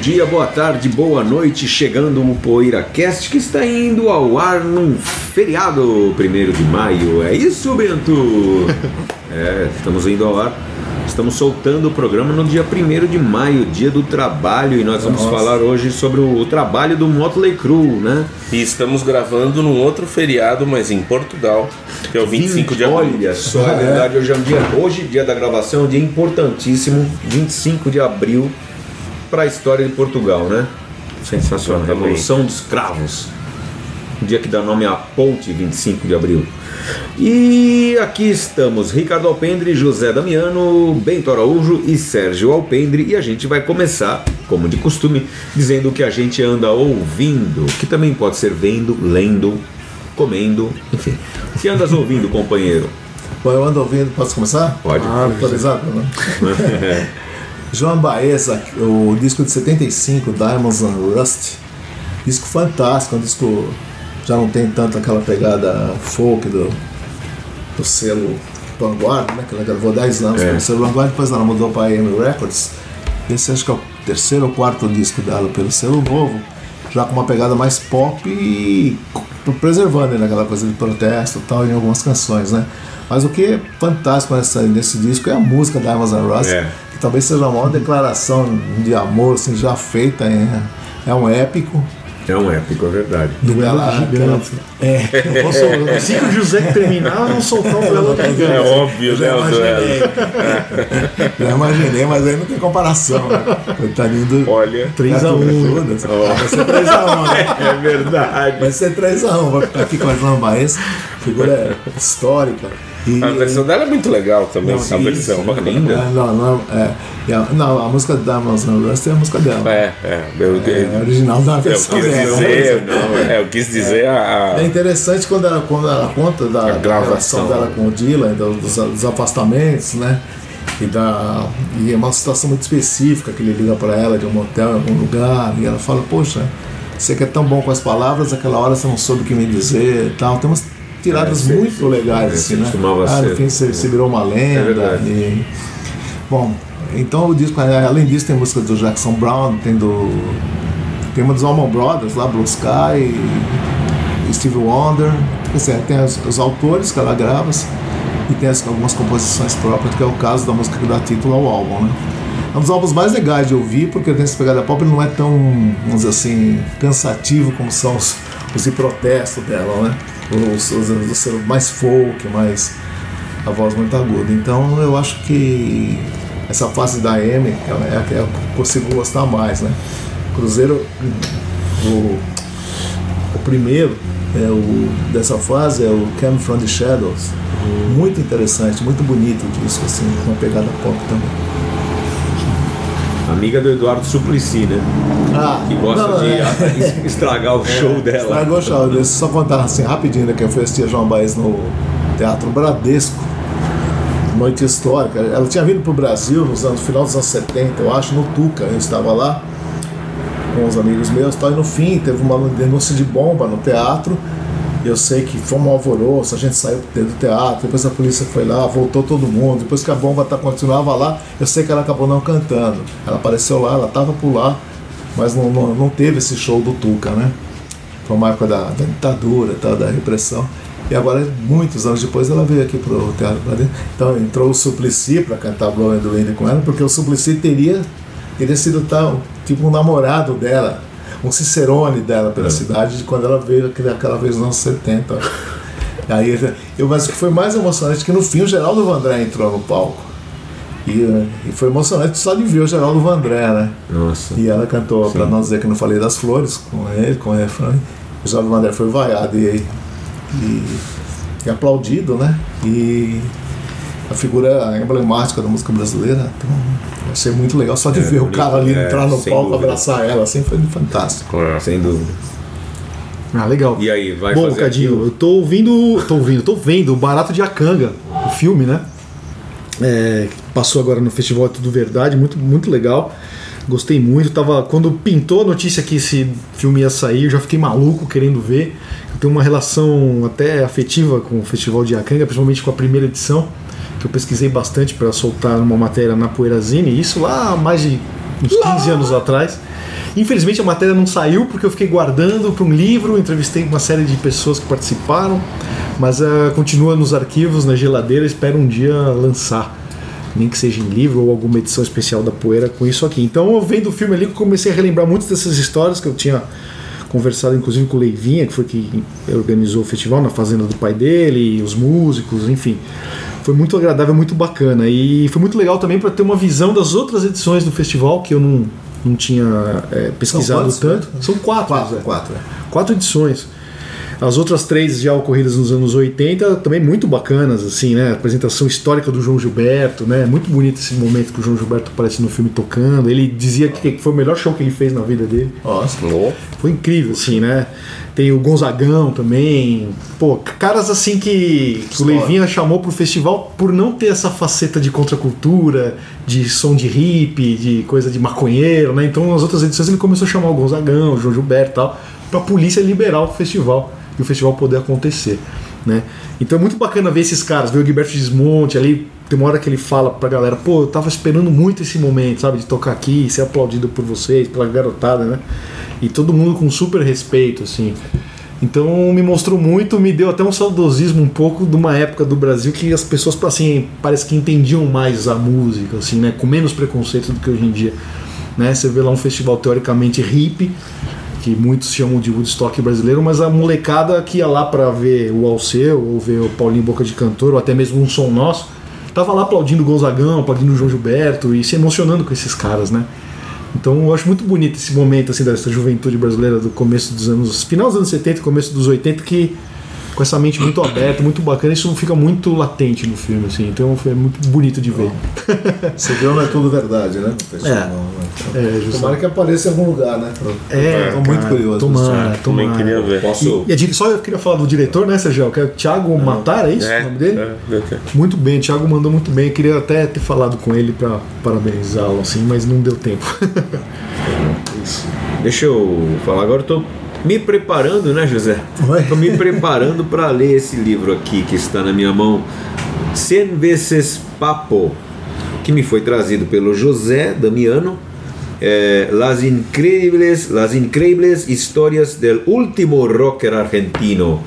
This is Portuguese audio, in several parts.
Dia, boa tarde, boa noite, chegando o Poeira Cast que está indo ao ar num feriado 1 de maio. É isso, Bento? É, estamos indo ao ar. Estamos soltando o programa no dia 1 de maio, dia do trabalho, e nós vamos falar hoje sobre o trabalho do Motley Crue, né? E estamos gravando num outro feriado, mas em Portugal, que é o 25 de abril. Olha só, é verdade, hoje é um dia, hoje, dia da gravação, é um dia importantíssimo, 25 de abril, para a história de Portugal, né? Sensacional. Revolução dos Cravos. O dia que dá nome à ponte, 25 de abril. E aqui estamos, Ricardo Alpendre, José Damiano, Bento Araújo e Sérgio Alpendre, e a gente vai começar, como de costume, dizendo o que a gente anda ouvindo, que também pode ser vendo, lendo, comendo, enfim. O que andas ouvindo, companheiro? Bom, eu ando ouvindo, posso começar? Pode. Ah, autorizado, né? João Baeza, o disco de 75, Diamonds and Rust. Disco fantástico, um disco já não tem tanto aquela pegada folk do, do selo Vanguard, né? Que ela gravou 10 anos É. pelo selo Vanguard, depois ela mudou para AM Records. Esse acho que é o terceiro ou quarto disco dela pelo selo novo, já com uma pegada mais pop e preservando né, aquela coisa de protesto e tal em algumas canções, né? Mas o que é fantástico nessa, nesse disco é a música da Amazon Rust, É. que talvez seja a maior declaração de amor assim, já feita, é um épico. É um épico, é verdade. Ela, gigante. é, Eu vou sol- Assim que o José terminar, eu vou soltar um duelo gigante. É óbvio, né? o duelo. imaginei. já imaginei, mas aí não tem comparação. Né? Coitadinho do. Olha, 3 a 1 Foda-se. Vai ser 3x1, né? É verdade. Vai ser 3x1. Vai ficar aqui com a João Baez, figura histórica. E, a versão dela é muito legal também, Não, essa sim, versão. sim. linda. É, não, não, é, é, a- não, a música da Amazon Rust é a música dela. É, é. Eu, É, a original da eu versão quis dela. dizer, não, é, eu quis dizer a. É interessante quando ela, quando ela conta da, gravação. dela com o Dylan, do- dos, dos afastamentos, né? E, da, e é uma situação muito específica que ele liga para ela de um motel em algum lugar e ela fala: Poxa, você que é tão bom com as palavras, aquela hora você não soube o que me dizer e tal. Tem umas tiradas É, muito sim. legais, É, assim, né? costumava Ah, ser. fim você, você virou uma lenda. verdade. e- bom, então o disco, além disso, tem música do Jackson Brown, tem do. Tem uma dos Allman Brothers lá, Blue Sky, Steve Wonder. Quer dizer, tem os, os autores que ela grava e tem as- algumas composições próprias, que é o caso da música que dá título ao álbum, né? É um dos álbuns mais legais de ouvir, porque tem essa pegada pop, ele não é tão, vamos dizer assim, cansativo como são os, os de protesto dela, né? Os, os, os, mais folk, mais a voz muito aguda. Então eu acho que essa fase da M ela é a que eu consigo gostar mais, né? Cruzeiro, o, o primeiro é o, dessa fase é o Came From The Shadows. Muito interessante, muito bonito o disco, assim, com uma pegada pop também. Amiga do Eduardo Suplicy, né? Ah, Que gosta não, de é. estragar o show dela. Estragou o show. Deixa eu só contar assim rapidinho, né, que eu fui assistir a João Baez no Teatro Bradesco, noite histórica. Ela tinha vindo para o Brasil nos anos, no final dos anos 70, eu acho, no Tuca. Eu estava lá com os amigos meus, tal, e no fim teve uma denúncia de bomba no teatro. Eu sei que foi um alvoroço, a gente saiu do teatro, depois a polícia foi lá, voltou todo mundo, depois que a bomba tá, continuava lá, eu sei que ela acabou não cantando. Ela apareceu lá, ela estava por lá, mas não, não, não teve esse show do Tuca, né? Foi uma época da, da ditadura, tal, da repressão. E agora, muitos anos depois, ela veio aqui pro Teatro Bradesco. Então entrou o Suplicy para cantar Blowing the Wind com ela, porque o Suplicy teria, teria sido tal, tipo um namorado dela, um cicerone dela pela cidade, de quando ela veio aquela vez nos anos 70. Aí, eu, mas o que foi mais emocionante é que no fim o Geraldo Vandré entrou no palco. E, eh, e foi emocionante só de ver o Geraldo Vandré, né? Nossa. E ela cantou, para não dizer que não falei das flores, com ele, com o refrão. O Jorge Vandré foi vaiado e, e, e aplaudido, né? E, a figura emblemática da música brasileira. Então, achei muito legal. Só de ver o cara ali é, entrar no palco, dúvida. abraçar ela, assim, foi fantástico. Sem dúvida. Ah, legal. E aí, vai Bom, fazer Cadinho, aquilo? eu tô ouvindo. tô ouvindo, tô vendo o Barato de Acanga, o filme, né? É, passou agora no Festival É Tudo Verdade, muito, muito legal. Gostei muito. Tava, quando pintou a notícia que esse filme ia sair, eu já fiquei maluco querendo ver. Eu tenho uma relação até afetiva com o Festival de Acanga, principalmente com a primeira edição, que eu pesquisei bastante para soltar uma matéria na Poeirazine, isso lá há mais de uns 15 anos atrás. Infelizmente a matéria não saiu porque eu fiquei guardando para um livro, entrevistei uma série de pessoas que participaram, mas ah, continua nos arquivos, na geladeira, espero um dia lançar. Nem que seja em livro ou alguma edição especial da Poeira com isso aqui. Então, eu vendo o filme ali, eu comecei a relembrar muitas dessas histórias que eu tinha conversado, inclusive, com o Leivinha, que foi que organizou o festival na fazenda do pai dele, os músicos, enfim. Foi muito agradável, muito bacana. E foi muito legal também para ter uma visão das outras edições do festival, que eu não, não tinha é, pesquisado quantos, tanto. né? São quatro. Quatro, Zé. quatro. é. Quatro edições. As outras três já ocorridas nos anos 80, também muito bacanas, assim, né? A apresentação histórica do João Gilberto, né? Muito bonito esse momento que o João Gilberto aparece no filme tocando. Ele dizia que foi o melhor show que ele fez na vida dele. Nossa. Oh, Foi incrível, assim, né? Tem o Gonzagão também. Pô, caras assim que, que o. Leivinha chamou pro festival por não ter essa faceta de contracultura, de som de hippie, de coisa de maconheiro, né? Então nas outras edições ele começou a chamar o Gonzagão, o João Gilberto e tal, pra polícia liberar o festival e o festival poder acontecer, né? Então é muito bacana ver esses caras, ver o Gilberto Desmonte ali. Tem uma hora que ele fala pra galera, pô, eu tava esperando muito esse momento, sabe, de tocar aqui, ser aplaudido por vocês, pela garotada, né? E todo mundo com super respeito, assim. Então me mostrou muito, me deu até um saudosismo um pouco de uma época do Brasil que as pessoas assim, parece que entendiam mais a música, assim, né? Com menos preconceito do que hoje em dia. Né? Você vê lá um festival teoricamente hippie, que muitos chamam de Woodstock brasileiro, mas a molecada que ia lá para ver o Alceu, ou ver o Paulinho Boca de Cantor, ou até mesmo um som nosso, tava lá aplaudindo o Gonzagão, aplaudindo o João Gilberto e se emocionando com esses caras, né? Então eu acho muito bonito esse momento assim dessa juventude brasileira do começo dos anos, final dos anos 70 e começo dos 80 que com essa mente muito aberta, muito bacana, isso fica muito latente no filme assim. Então foi muito bonito de ver. Você viu, não é tudo verdade, né? É. né? É, justamente. Tomara que apareça em algum lugar, né? É, Tô muito curioso. Tomara, também tomara. queria ver. Posso. E, e só eu queria falar do diretor, né, Sérgio? Que é o Thiago Matar, é isso o nome dele? é, é. Muito bem, o Thiago mandou muito bem. Eu queria até ter falado com ele para parabenizá-lo, assim, mas não deu tempo. Deixa eu falar agora, eu tô me preparando, né, José? Tô me preparando para ler esse livro aqui que está na minha mão, Cien Veces Papo, que me foi trazido pelo José Damiano. eh, las increíbles, las increíbles historias del último rocker argentino,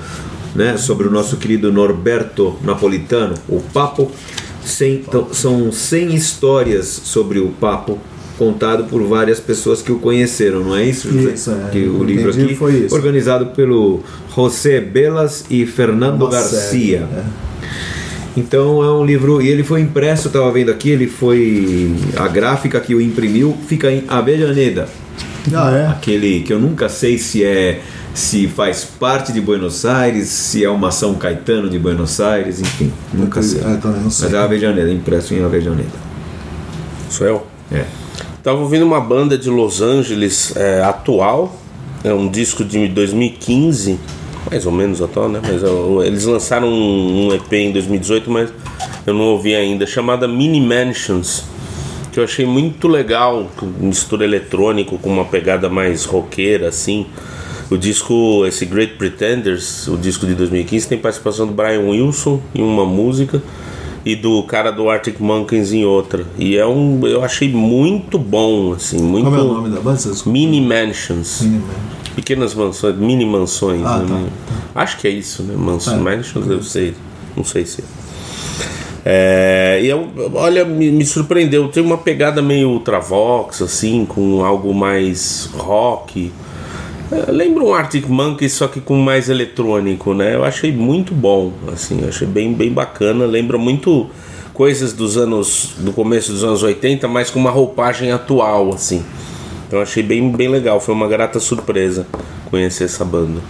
né, sobre o nosso querido Norberto Napolitano, o Papo. Cem- então, são 100 histórias sobre o Papo contado por várias pessoas que o conheceram, não é isso? José? Isso, é. que o livro Entendi, aqui foi isso. organizado pelo José Belas e Fernando Uma Garcia. série, é. Então é um livro e ele foi impresso, estava vendo aqui, ele foi a gráfica que o imprimiu fica em Avellaneda, Ah, é? aquele que eu nunca sei se é se faz parte de Buenos Aires, se é uma São Caetano de Buenos Aires, enfim, nunca sei. Também não sei. Mas é Avellaneda, impresso em Avellaneda. Sou eu? É. Tava ouvindo uma banda de Los Angeles é, atual, é um disco de 2015, mais ou menos atual, né? Mas é, eles lançaram um, um EP em 2018, mas eu não ouvi ainda, chamada Mini Mansions, que eu achei muito legal, mistura eletrônico com uma pegada mais roqueira, assim. O disco, esse Great Pretenders, o disco de 2015, tem participação do Brian Wilson em uma música e do cara do Arctic Monkeys em outra. E é um, eu achei muito bom, assim, muito Como é o nome da banda? Mini Mansions. Mini. Pequenas mansões, mini mansões. Ah, né? tá, Acho que é isso, né? Mansões, É. mansions, deve ser. Não sei se. É, e eu, olha, me, me surpreendeu. Tem uma pegada meio ultravox, assim, com algo mais rock. Lembra um Arctic Monkeys, só que com mais eletrônico, né? Eu achei muito bom, assim, achei bem, bem bacana. Lembra muito coisas dos anos, do começo dos anos 80, mas com uma roupagem atual, assim. Então achei bem, bem legal. Foi uma grata surpresa conhecer essa banda.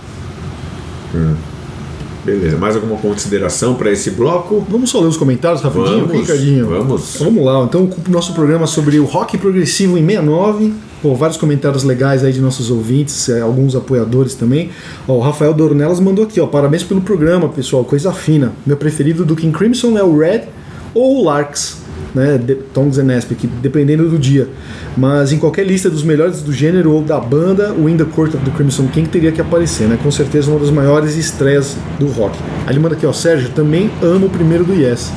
Beleza, mais alguma consideração para esse bloco? Vamos só ler os comentários rapidinho, Vamos, Ricardinho? vamos. Vamos lá. Então, o nosso programa sobre o rock progressivo em 69. Pô, vários comentários legais aí de nossos ouvintes, eh, alguns apoiadores também. Ó, o Rafael Dornelas mandou aqui, ó. Parabéns pelo programa, pessoal. Coisa fina. Meu preferido do King Crimson é o Red ou o Larks, né? De, Tongues and Aspic, dependendo do dia. Mas em qualquer lista dos melhores do gênero ou da banda, o In the Court of the Crimson King teria que aparecer, né? Com certeza uma das maiores estreias do rock. Aí ele manda aqui, ó, Sérgio, também amo o primeiro do Yes.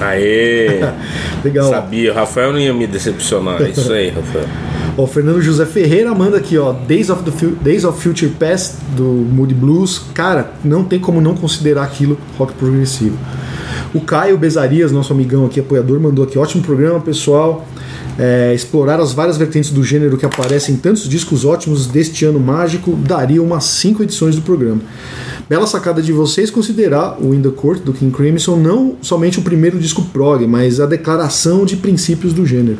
Aê! Legal. Sabia, o Rafael não ia me decepcionar. É Isso aí, Rafael. O Fernando José Ferreira manda aqui, ó, Days of, the Fu- Days of Future Past do Moody Blues. Cara, não tem como não considerar aquilo rock progressivo. O Caio Bezarias, nosso amigão aqui, apoiador, mandou aqui, ótimo programa, pessoal. É, explorar as várias vertentes do gênero que aparecem em tantos discos ótimos deste ano mágico daria umas 5 edições do programa. Bela sacada de vocês considerar o In the Court do King Crimson não somente o primeiro disco prog, mas a declaração de princípios do gênero.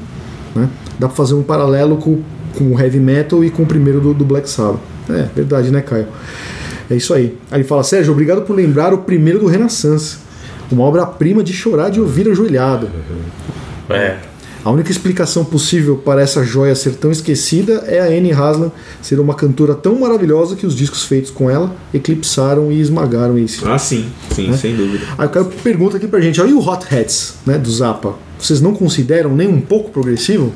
né? Dá pra fazer um paralelo com, com o heavy metal e com o primeiro do, do Black Sabbath. É verdade, né, Caio? É isso aí. Aí ele fala: Sérgio, obrigado por lembrar o primeiro do Renaissance. Uma obra-prima de chorar de ouvir ajoelhado. É. A única explicação possível para essa joia ser tão esquecida é a Anne Haslam ser uma cantora tão maravilhosa que os discos feitos com ela eclipsaram e esmagaram isso. Ah, sim, sim, sem dúvida. Aí o cara pergunta aqui pra gente, e o Hot Hats, né, do Zappa? Vocês não consideram nem um pouco progressivo?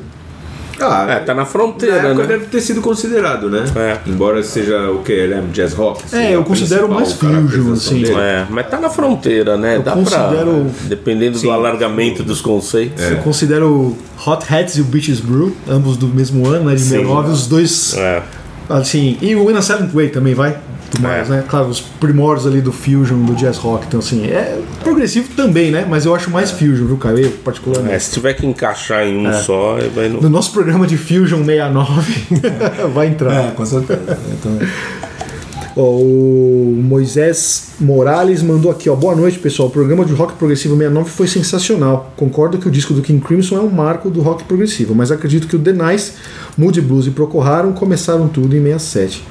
Ah, É, tá na na fronteira, época né? deve ter sido considerado, né? É. Embora seja o que? Ele é jazz rock? assim, É, eu considero mais fusion, assim. dele. É, mas tá na fronteira, né? Eu Dá considero- pra. Dependendo Sim. do alargamento dos conceitos. Eu considero o Hot Hats e o Beaches Brew, ambos do mesmo ano, né, de Sim. 69, os dois, É. assim, e o In a Silent Way também vai, do mais, É. né, claro, os primórdios ali do fusion, do jazz rock, então assim, é progressivo também, né, mas eu acho mais fusion, viu, Caio, eu particularmente. É, se tiver que encaixar em um só, vai no. No nosso programa de Fusion 69 vai entrar. É, com certeza. Então, Ó, o Moisés Morales mandou aqui, ó. Boa noite, pessoal. O programa de rock progressivo 69 foi sensacional. Concordo que o disco do King Crimson é um marco do rock progressivo, mas acredito que o The Nice, Moody Blues e Procuraram começaram tudo em 67.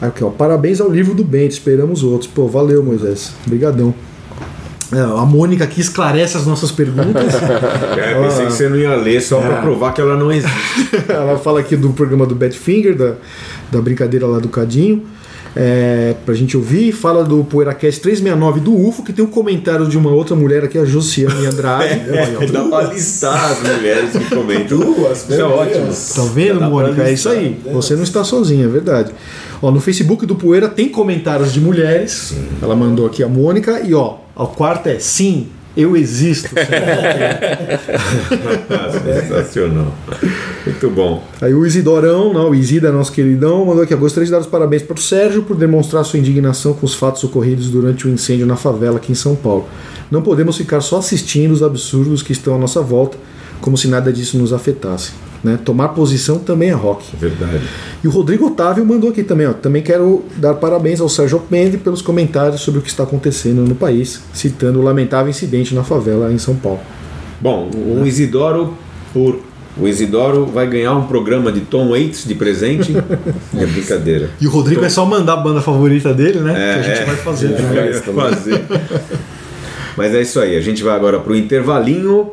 Aí, aqui, ó. Parabéns ao livro do Bento, esperamos outros. Pô, valeu, Moisés. Obrigadão. É, a Mônica aqui esclarece as nossas perguntas. É, pensei que você não ia ler só pra provar que ela não existe. Ela fala aqui do programa do Badfinger, da, da brincadeira lá do Cadinho. É, pra gente ouvir, fala do PoeiraCast 369 do UFO, que tem um comentário de uma outra mulher aqui, a Josiane Andrade. Aí, ó. Dá pra listar as mulheres que comentam. Duas, Isso é meu ótimo. Tá vendo, Mônica? É isso aí. Você não está sozinha, é verdade. Ó, no Facebook do Poeira tem comentários de mulheres. Ela mandou aqui a Mônica. E ó, o quarto é sim, eu existo. Sensacional. Muito bom. Aí o Isidorão, não, o Isida, nosso queridão, mandou aqui. ó, Gostaria de dar os parabéns para o Sérgio por demonstrar sua indignação com os fatos ocorridos durante o incêndio na favela aqui em São Paulo. Não podemos ficar só assistindo os absurdos que estão à nossa volta, como se nada disso nos afetasse. Né? Tomar posição também é rock. Verdade. E o Rodrigo Otávio mandou aqui também, ó. Também quero dar parabéns ao Sérgio Pende pelos comentários sobre o que está acontecendo no país, citando o lamentável incidente na favela em São Paulo. Bom, o Isidoro por. O Isidoro vai ganhar um programa de Tom Waits de presente. É brincadeira. E o Rodrigo é só mandar a banda favorita dele, né? É, que a gente é. vai fazer. Né? ia fazer. Mas é isso aí. A gente vai agora pro intervalinho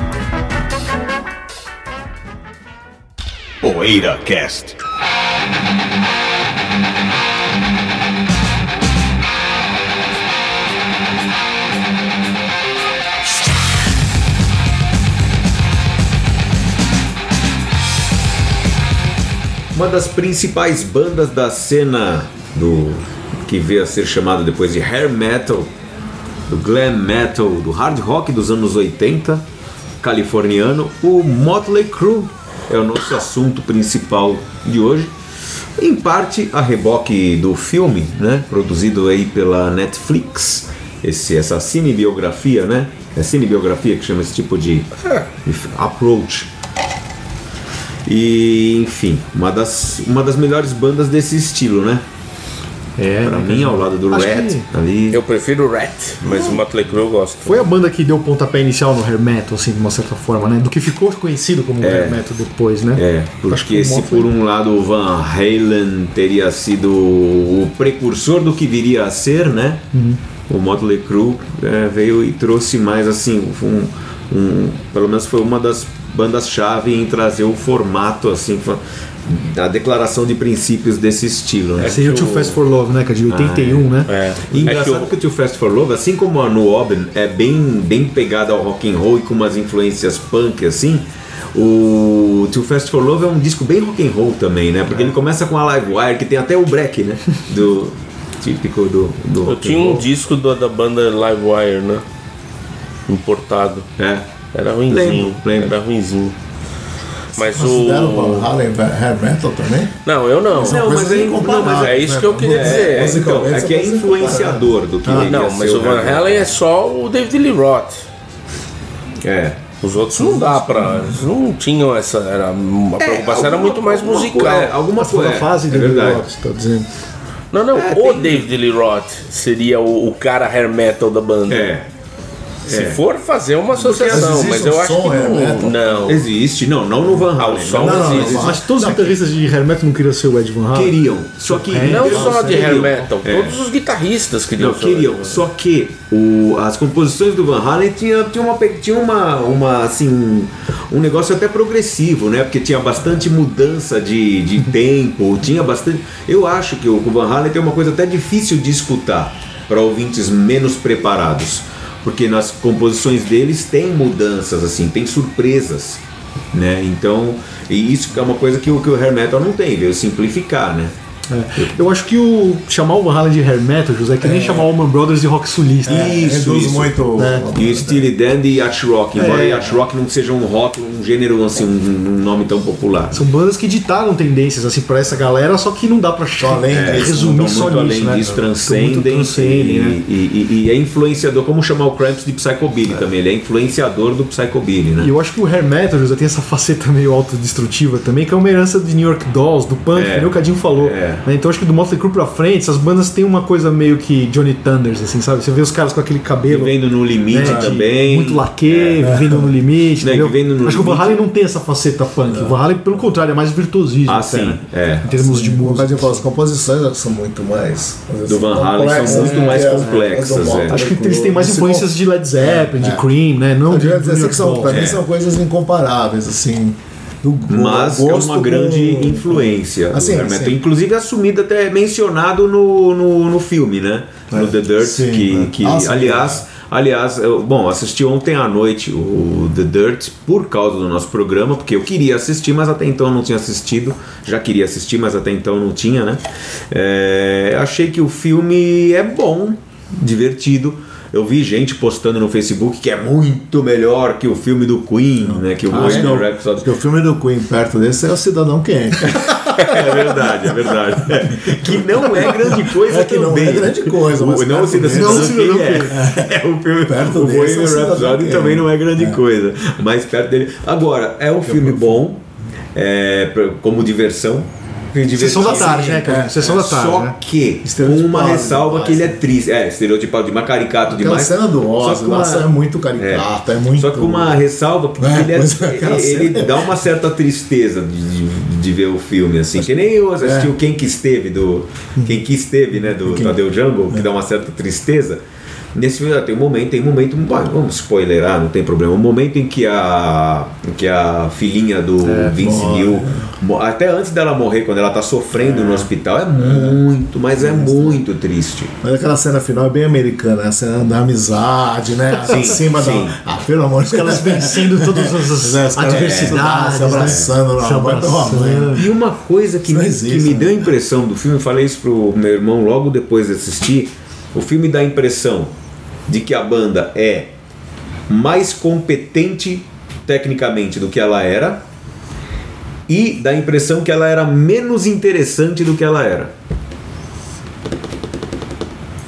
PoeiraCast. Uma das principais bandas da cena do que veio a ser chamada depois de hair metal, do glam metal, do hard rock dos anos 80, californiano, o Motley Crue é o nosso assunto principal de hoje. Em parte a reboque do filme, né, produzido aí pela Netflix esse, essa cinebiografia, né? É cinebiografia que chama esse tipo de de approach. E, enfim, uma das, uma das melhores bandas desse estilo, né? É, Pra né, mim, ao lado do Acho Rat, que ali. Eu prefiro o Rat, mas o Motley Crue eu gosto. Foi a banda que deu o pontapé inicial no hair metal, assim, de uma certa forma, né? Do que ficou conhecido como hair metal depois, né? É, Acho que porque se Motley- por um lado o Van Halen teria sido o precursor do que viria a ser, né? Uhum. O Motley Crue é, veio e trouxe mais assim, um, um- pelo menos foi uma das bandas-chave em trazer o formato assim, a declaração de princípios desse estilo, né? Seria o Too Fast for Love, né? Que é de 81, né? É. E engraçado É que o Too Fast for Love, assim como a No Oben é bem, bem pegada ao rock and roll e com umas influências punk assim, o Too Fast for Love é um disco bem rock and roll também, né? Porque ele começa com a Live Wire, que tem até o break, né? Do típico do, do Eu tinha um disco do- da banda Livewire, né? Importado. É. Era ruimzinho. Lembro, lembro. Era ruimzinho. Mas o Halen hair metal também? Não, eu não. Não, coisa mas é, não, mas incomparável, é, É isso que eu queria É, dizer. é, então, é que é influenciador do que Ah, não, ser mas o Van Halen é só o David Lee Roth. É. Os outros não dá pra. Eles não tinham essa. Era, a preocupação era alguma- muito mais alguma musical. coisa- é, alguma coisa. a fase é do verdade. você tá dizendo. Não, não, É, o tem- David Lee Roth seria o, o cara hair metal da banda. É. Se for fazer uma associação, mas um eu acho som que hair metal? não. Não. Existe, não, não no Van Halen. O som não, não, existe. não, Acho que todos os guitarristas de hair metal não queriam ser o Ed Van Halen. Queriam, só que É, Não só de hair metal, É. todos os guitarristas queriam Não, ser queriam. Ed Van Só que o, as composições do Van Halen tinha, tinha, uma, tinha uma, uma assim, um, um negócio até progressivo, né? Porque tinha bastante mudança de, de tempo, tinha bastante. Eu acho que o, o Van Halen tem uma coisa até difícil de escutar para ouvintes menos preparados. Porque nas composições deles tem mudanças, assim, tem surpresas. Né? Então, e isso é uma coisa que o, que o hair metal não tem, veio simplificar, né? É. Eu acho que o chamar o Van Halen de hair metal, José, é que nem chamar o Allman Brothers de rock sulista. É, Isso, reduz isso. muito. É. E o Steely Dan e Yacht Rock, embora É. Yacht Rock não seja um rock, um gênero assim, um, um nome tão popular. São bandas que ditaram tendências assim para essa galera, só que não dá pra Só além é, resumir Então, só muito nisso, além né? disso, transcendem, transcendem, e, né? e, e- e é influenciador, como chamar o Cramps de Psychobilly também, ele é influenciador do Psychobilly, né? E eu acho que o hair metal, José, tem essa faceta meio autodestrutiva também, que é uma herança de New York Dolls, do punk, É. que nem o Cadinho falou. É. né? Então acho que do Motley Crue pra frente, essas bandas têm uma coisa meio que Johnny Thunders, assim, sabe? Você vê os caras com aquele cabelo. Vivendo no limite né, de também. Muito laque, vivendo no limite. Né, vivendo no Acho que o Van limite. Halen não tem essa faceta punk. O Van Halen, pelo contrário, é mais virtuosismo. Ah, sim, né? é. Em termos de Como o música. Falou, as composições são muito mais. Do Van Halen são muito mais que as- complexas, é. Motley Acho que eles têm mais influências de Led Zeppelin, de É. Cream, né? Não de, assim pra mim são coisas incomparáveis, assim. Do Mas é uma grande influência. Assim, do hair metal. sim. Inclusive assumido até mencionado no, no, no filme, né? No The Dirt, Sim, que, é. que Ah, sim. aliás, aliás, eu, bom, assisti ontem à noite o The Dirt por causa do nosso programa, porque eu queria assistir, mas até então não tinha assistido. Já queria assistir, mas até então não tinha, né? É, achei que o filme é bom, divertido. Eu vi gente postando no Facebook que é muito melhor que o filme do Queen, né? Que o que, Bohemian o, Rhapsody. acho que o filme do Queen perto desse é o Cidadão Quente. É verdade, é verdade. Que não é grande coisa É que não também. é grande coisa, mas o, não, o Cidadão desse- Kane Não, é. é. o filme Perto o é Bohemian Cidadão Rhapsody também não é grande coisa, mas perto dele. Agora, é um filme bom, é, como diversão. Sessão da tarde, né, cara? É, Sessão da tarde, Só né? que, uma ressalva demais, que ele é né? triste. É, estereotipado demais, caricato Aquela demais. cena do que lá uma- é muito caricata, é, muito. Só que com uma ressalva, porque É, ele, é- é, aquela ele cena. dá uma certa tristeza de, de, de ver o filme, assim. Que nem eu assisti É. o Quem Que Esteve, do. Quem Que Esteve, né? Do Tadeu Jungle, que dá uma certa tristeza. Nesse filme ah, tem um momento, tem um momento, vamos spoilerar, não tem problema. Um momento em que a, em que a filhinha do Vince morre. Neil, até antes dela morrer, quando ela tá sofrendo no hospital, é muito, mas é muito triste. Mas aquela cena final é bem americana, a cena da amizade, né? Sim, Acima sim. da. Ah, pelo amor de Deus. Elas vencendo todas as É, os caras adversidades. se abraçando né? Se abraçando. E uma coisa que, me, existe, que me né? deu a impressão do filme, eu falei isso pro meu irmão logo depois de assistir, o filme dá a impressão de que a banda é mais competente tecnicamente do que ela era e dá a impressão que ela era menos interessante do que ela era.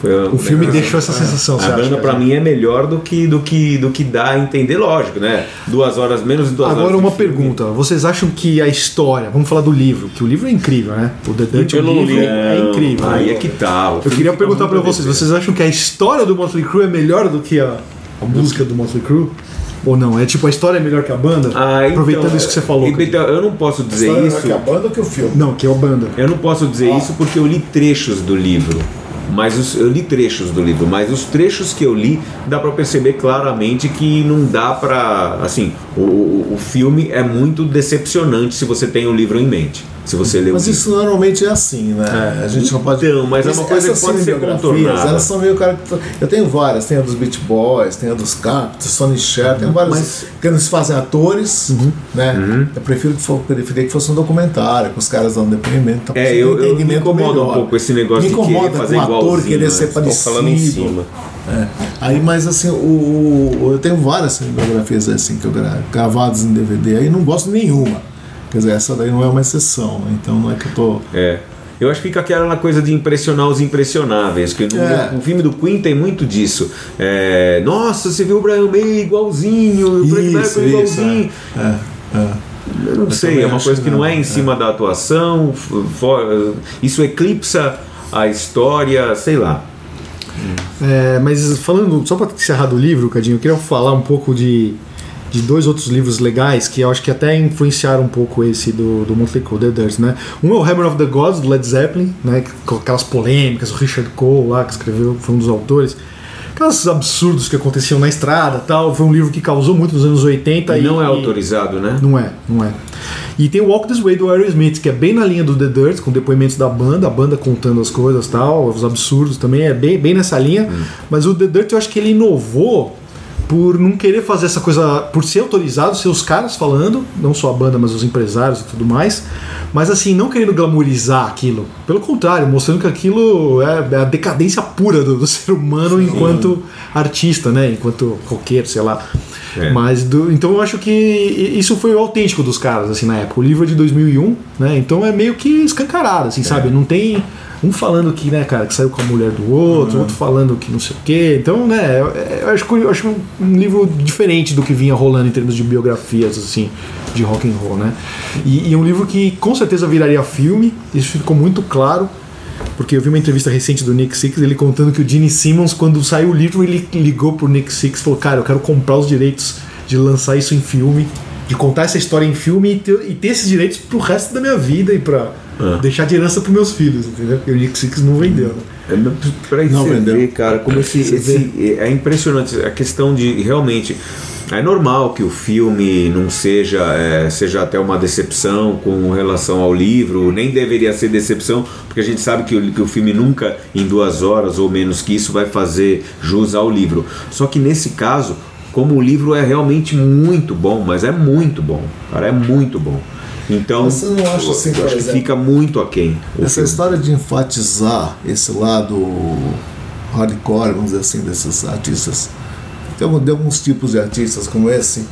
Foi- O filme é, deixou essa sensação, você A banda pra cara? mim é melhor do que do que do que dá a entender, lógico, né? Duas horas menos e duas horas. Agora de uma filme. pergunta, vocês acham que a história, vamos falar do livro, que o livro é incrível, né? O The o livro li. é incrível. Aí é que tá. o Eu queria fica perguntar pra muito a vocês, vocês acham que a história do Motley Crue é melhor do que a, a música do Motley Crue? Ou não? É tipo, a história é melhor que a banda? Ah, então, Aproveitando isso que você falou. então, eu não posso dizer História isso. melhor que a banda ou que o filme? Não, que é a banda. Eu não posso dizer isso porque eu li trechos do livro. Mas os- eu li trechos do livro, mas os trechos que eu li dá pra perceber claramente que não dá pra. Assim, o, o filme é muito decepcionante se você tem o livro em mente. Se você lê o Mas livro. isso normalmente é assim, né? A gente não pode. Então, mas é uma coisa essas que pode ser contornada. Elas são meio cara. Eu tenho várias, tem a dos Beach Boys, tem a dos Captors, Sonny Cher, tem várias Mas- que eles fazem atores, né? Eu prefiro que for, preferia que fosse um documentário, com os caras dando depoimento. então, É, eu- um eu me incomoda um pouco esse negócio Me de querer incomoda fazer com o ator querer né? ser parecido. falando em cima. É. Aí, mas assim, o, o- eu tenho várias biografias assim que eu gra- gravadas em DVD, aí não gosto nenhuma. Quer dizer, essa daí não é uma exceção, né? então não é que eu tô. É. Eu acho que fica aquela coisa de impressionar os impressionáveis. Que no, É. no filme do Queen tem muito disso. É, Nossa, você viu o Brian May igualzinho, o Fred Isso, Mercury isso, igualzinho. É, é. Eu não sei, também é uma coisa que que não não, é em cima da atuação, f- fo- isso eclipsa a história, sei lá. É, mas falando, só pra encerrar do livro, Cadinho, eu queria falar um pouco de, de dois outros livros legais que eu acho que até influenciaram um pouco esse do, do Motley Crue, The Dirt, né? Um é o Hammer of the Gods, do Led Zeppelin, né? Com aquelas polêmicas, o Richard Cole lá, que escreveu, foi um dos autores. Aqueles absurdos que aconteciam na estrada tal. Foi um livro que causou muito nos anos 80. E não é e- autorizado, né? Não é, não é. E tem o Walk This Way do Aerosmith, que é bem na linha do The Dirt, com depoimentos da banda, a banda contando as coisas tal, os absurdos também, é bem, bem nessa linha. Mas o The Dirt eu acho que ele inovou por não querer fazer essa coisa, por ser autorizado, ser os caras falando, não só a banda, mas os empresários e tudo mais, mas assim, não querendo glamourizar aquilo. Pelo contrário, mostrando que aquilo é, é a decadência pura do, do ser humano enquanto artista, né? Enquanto roqueiro, sei lá. É. Mas do- então eu acho que isso foi o autêntico dos caras assim na época. O livro é de 2001, né? Então é meio que escancarado, assim, sabe? Não tem um falando que, né, cara, que saiu com a mulher do outro, outro falando que não sei o quê. Então, né, eu, eu acho eu acho um livro diferente do que vinha rolando em termos de biografias assim de rock and roll, né? E, e um livro que com certeza viraria filme. Isso ficou muito claro. Porque eu vi uma entrevista recente do Nick Six, ele contando que o Gene Simmons, quando saiu o livro, ele ligou pro Nick Six e falou: Cara, eu quero comprar os direitos de lançar isso em filme, de contar essa história em filme e ter, e ter esses direitos pro resto da minha vida e pra deixar de herança pros meus filhos, entendeu? E o Nick Six não vendeu, né? É, Pra Não você vendeu. ver, cara, como esse, esse- é impressionante a questão de realmente é normal que o filme não seja é, seja até uma decepção com relação ao livro, nem deveria ser decepção, porque a gente sabe que o, que o filme nunca em duas horas ou menos que isso vai fazer jus ao livro. Só que nesse caso, como o livro é realmente muito bom, mas é muito bom, cara, é muito bom. Então, Mas você não acha assim, eu acho que exemplo, fica muito aquém. Essa filme. história de enfatizar esse lado hardcore, vamos dizer assim, desses artistas. Tem algum- de alguns tipos de artistas como esse.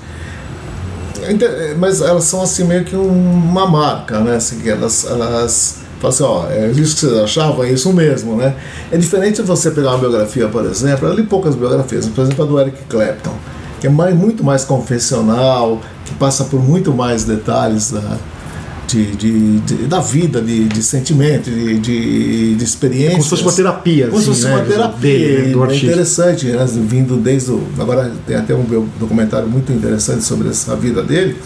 É inte- Mas elas são assim meio que um- uma marca, né? Assim, que elas, elas falam assim, ó, é isso que vocês achavam, é isso mesmo, né? É diferente de você pegar uma biografia, por exemplo, eu li poucas biografias, por exemplo, a do Eric Clapton, que é mais, muito mais confessional, que passa por muito mais detalhes da, de, de- de- da vida, de, de sentimento, de, de, de experiências. Como se fosse uma terapia, Como se assim, fosse né, uma terapia. dele, né, é interessante, né, vindo desde o. Agora tem até um documentário muito interessante sobre essa vida dele,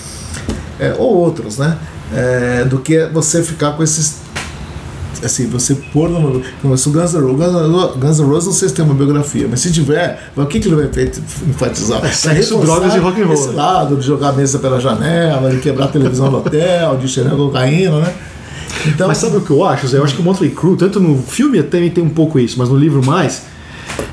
é, ou outros, né? É, do que você ficar com esses. Assim, você pôr no. Como se o Guns N' Roses, Guns N' Roses- não sei se tem uma biografia, mas se tiver, o que, que ele vai enfatizar? É sexo, drogas e rock and roll, Esse né? lado de jogar a mesa pela janela, de quebrar a televisão do hotel, de cheirar cocaína, né? Então, Mas sabe o que eu acho, Zé? Eu acho que o Motley Crue, tanto no filme também tem um pouco isso, mas no livro mais,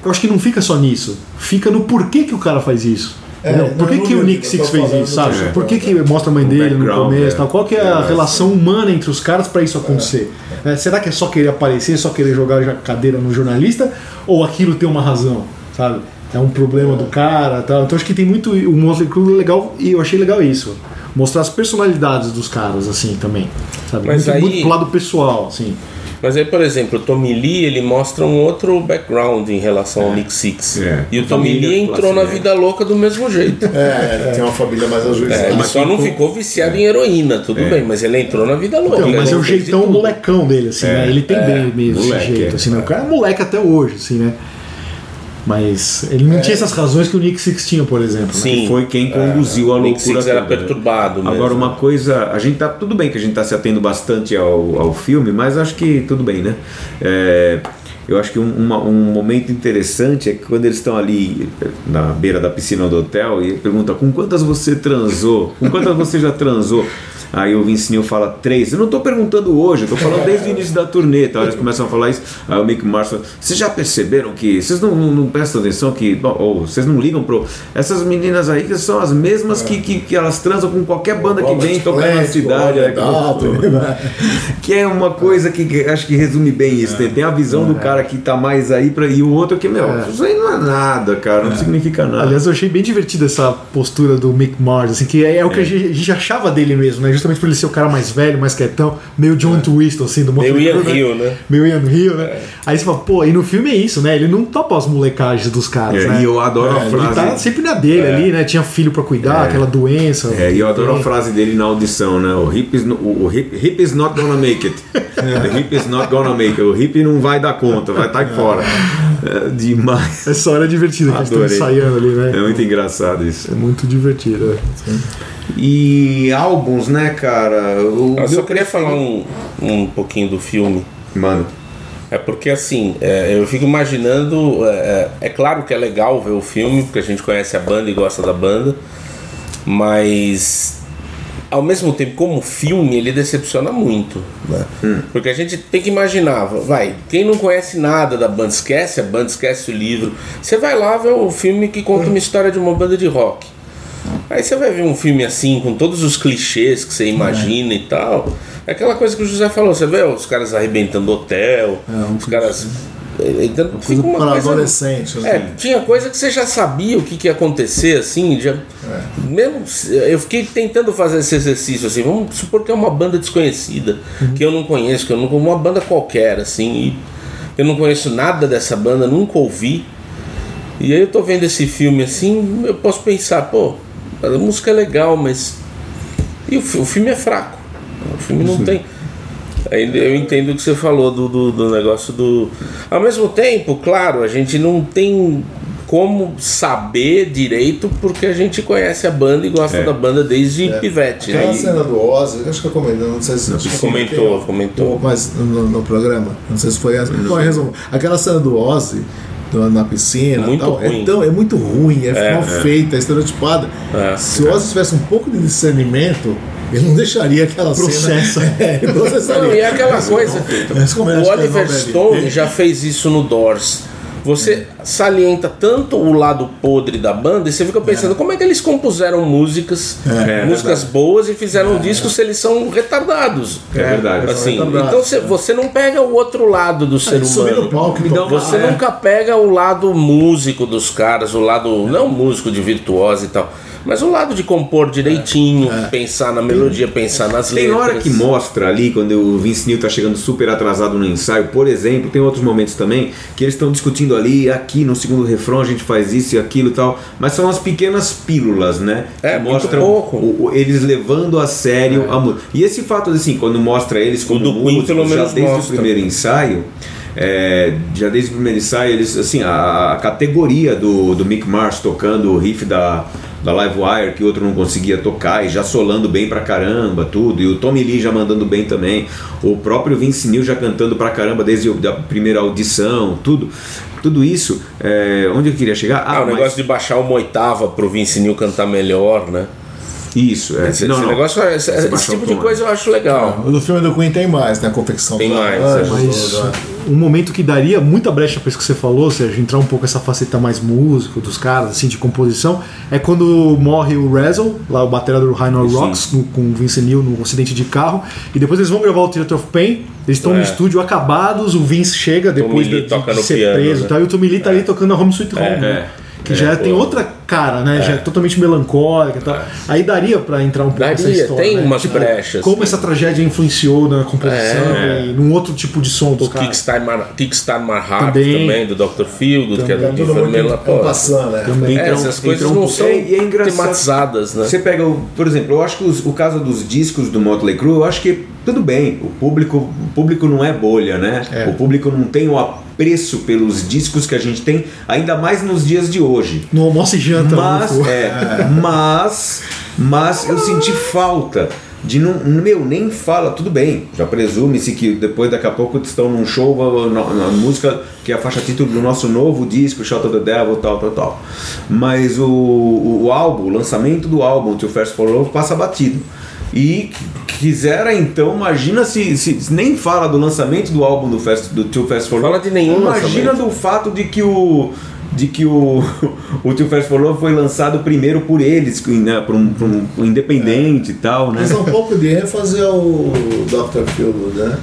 eu acho que não fica só nisso. Fica no porquê que o cara faz isso. É, entendeu? Por que, não, que o Nick Six fez isso, sabe? do- Por que, que mostra a mãe dele no começo? é. Tal? Qual que é a relação humana entre os caras pra isso acontecer? É, será que é só querer aparecer, só querer jogar a cadeira no jornalista? Ou aquilo tem uma razão, sabe? É um problema do cara tal. Então acho que tem muito. O Motley Crue é legal e eu achei legal isso. Mostrar as personalidades dos caras, assim, também. Sabe? Mas muito, aí- muito pro lado pessoal, assim. Mas aí, por exemplo, o Tommy Lee ele mostra um outro background em relação ao Nick Six. É. E o Tommy Lee entrou classe na vida louca do mesmo jeito. É, tem uma família mais ajuizada. É, ele mas só não ficou- viciado em heroína, tudo bem, mas ele entrou na vida louca. Então, mas é o jeitão molecão dele, assim, né? Ele tem bem esse moleque, jeito, é. assim, né? O cara é moleque até hoje, assim, né? Mas ele não tinha essas razões que o Nick Six tinha, por exemplo. né? Sim. que foi quem conduziu a O Nick loucura Six era toda, né? perturbado mesmo. Agora uma coisa, a gente tá tudo bem que a gente tá se atendo bastante ao, ao filme, mas acho que tudo bem, né? É, eu acho que um, uma- um momento interessante é que quando eles estão ali na beira da piscina do hotel e ele pergunta com quantas você transou, com quantas você já transou. Aí o Vince Neil fala três. Eu não tô perguntando hoje, eu tô falando desde o início da turnê. Tá? Eles começam a falar isso. Aí o Mick Mars fala, vocês já perceberam que. Vocês não, não, não prestam atenção que. Ou vocês não ligam pro. Essas meninas aí que são as mesmas que, que, que elas transam com qualquer banda que vem tocar na cidade. né? Que é uma coisa que, acho que resume bem isso. Tem, tem a visão do cara que tá mais aí pra, e o outro que, meu, isso aí não é nada, cara. Não significa nada. Aliás, eu achei bem divertida essa postura do Mick Mars, assim, que é, é o que a gente achava dele mesmo, né? Justamente por ele ser o cara mais velho, mais quietão, meio John Twiston, assim, do Meio Ian Hill, né? Meio Ian Hill, né? Aí você fala, pô, e no filme é isso, né? Ele não topa as molecagens dos caras, É, né? e eu adoro a Ele frase. tá sempre na dele ali, né? Tinha filho pra cuidar, aquela doença. É, e eu adoro a frase dele na audição, né? O hip is, no- o, hip, hip is not gonna make it. The hip is not gonna make it. O hip não vai dar conta, vai estar fora. É, demais. Essa hora é divertida que eles estão Adorei. ensaiando ali, né? É muito engraçado isso. É muito divertido. é. E álbuns, né, cara? O Eu só queria falar um, um pouquinho do filme. Mano, É porque assim, é, eu fico imaginando. É, é claro que é legal ver o filme, porque a gente conhece a banda e gosta da banda, mas ao mesmo tempo, como filme, ele decepciona muito. Né? Porque a gente tem que imaginar, vai, quem não conhece nada da banda, esquece a banda, esquece o livro. Você vai lá ver o filme que conta uma história de uma banda de rock. Aí você vai ver um filme assim, com todos os clichês que você imagina e tal. É aquela coisa que o José falou, você vê os caras arrebentando hotel, os caras. Então, fica uma para coisa. adolescente. É, assim. tinha coisa que você já sabia o que, que ia acontecer, assim, já, mesmo se- eu fiquei tentando fazer esse exercício, assim, vamos supor que é uma banda desconhecida, que eu não conheço, que eu não uma banda qualquer, assim, eu não conheço nada dessa banda, nunca ouvi. E aí eu tô vendo esse filme assim, eu posso pensar, pô, a música é legal, mas. E o, o filme é fraco. O filme não tem. Aí eu entendo o que você falou do, do, do negócio do. Ao mesmo tempo, claro, a gente não tem como saber direito porque a gente conhece a banda e gosta É. da banda desde pivete. Aquela Né? cena do Ozzy, acho que eu comentei, não sei se acho que Comentou, comentei, comentou. Mas no, no programa, não sei se foi essa. Bom, resumo, aquela cena do Ozzy na piscina, Muito tal, ruim. É, tão, é muito ruim, é, mal é. feita, é estereotipada. É. Se o Ozzy tivesse um pouco de discernimento, ele não deixaria aquela Processa. cena. É, processaria. Não, e é aquela coisa. Mas como ele O é Oliver ali? Stone já fez isso no Doors. Você salienta tanto o lado podre da banda e você fica pensando como é que eles compuseram músicas, É, músicas boas e fizeram um disco se eles são retardados. É verdade. Assim, retardados, então você, você não pega o outro lado do ser subir no humano. palco e tocar, Você é. nunca pega o lado músico dos caras, o lado. Não músico de virtuoso e tal, mas o lado de compor direitinho, pensar na melodia, pensar nas Tem letras. hora que mostra ali, quando o Vince Neil tá chegando super atrasado no ensaio, por exemplo, tem outros momentos também que eles estão discutindo ali, aqui no segundo refrão a gente faz isso e aquilo e tal, mas são as pequenas pílulas, né? É, que mostram pouco. o- o- eles levando a sério a música. E esse fato, assim, quando mostra eles como Queen, músicos, pelo já menos desde mostra. o primeiro ensaio, é, já desde o primeiro ensaio, eles, assim, a, a categoria do, do Mick Mars tocando o riff da, da Live Wire, que o outro não conseguia tocar, e já solando bem pra caramba, tudo, e o Tommy Lee já mandando bem também, o próprio Vince Neil já cantando pra caramba desde a primeira audição, tudo. Tudo isso, é, onde eu queria chegar? Ah, o mas- negócio de baixar uma oitava pro Vince Neil cantar melhor, né? Isso, é. Esse, não, esse não. negócio, esse, Você esse tipo o de coisa eu acho legal. O do filme do Queen tem mais, né? A confecção Tem mais, é. Mas um momento que daria muita brecha para isso que você falou, ou seja, entrar um pouco essa faceta mais músico dos caras, assim, de composição, é quando morre o Razzle, lá o batera do Rhino. Rocks, no- com o Vince Neil no acidente de carro, e depois eles vão gravar o Theater of Pain, eles estão no É. estúdio acabados, o Vince chega depois Lee de, de no ser piano, preso né? e tal, e o Tommy Lee tá ali tocando a Home Sweet Home, É, né? É. Que É, já pô. tem outra cara, né? Já é totalmente melancólica e tal. Aí daria pra entrar um pouco nessa Daria, história. tem né? umas brechas. Como essa tragédia influenciou na composição É. e num outro tipo de som dos O caras. My Heart Também. também. do Dr. Feelgood, que é do pô. passando, né? Também. É, Então- essas coisas não são é- e é engraçado. tematizadas, né? Você pega, o, por exemplo, eu acho que os- o caso dos discos do Motley Crue, eu acho que tudo bem, o público, o público não é bolha, né? É. O público não tem o apreço pelos discos que a gente tem, ainda mais nos dias de hoje. No almoço e janta. Mas, no- é, mas, mas eu senti falta de não, meu, nem fala, tudo bem, já presume-se que depois daqui a pouco estão num show na, na música que é a faixa título do nosso novo disco, Shot of the Devil, tal, tal, tal. Mas o, o, o álbum, o lançamento do álbum, To First for Love, passa batido. E quisera então, imagina se, se, se nem fala do lançamento do álbum do, Fast, do Too Fast for Fala Love. de nenhum Imagina lançamento. do fato de que o de que o, o Too Fast for Love foi lançado primeiro por eles, né, por, um, por um independente e tal, né? Mas dá um pouco de ênfase ao Dr. Feelgood, né?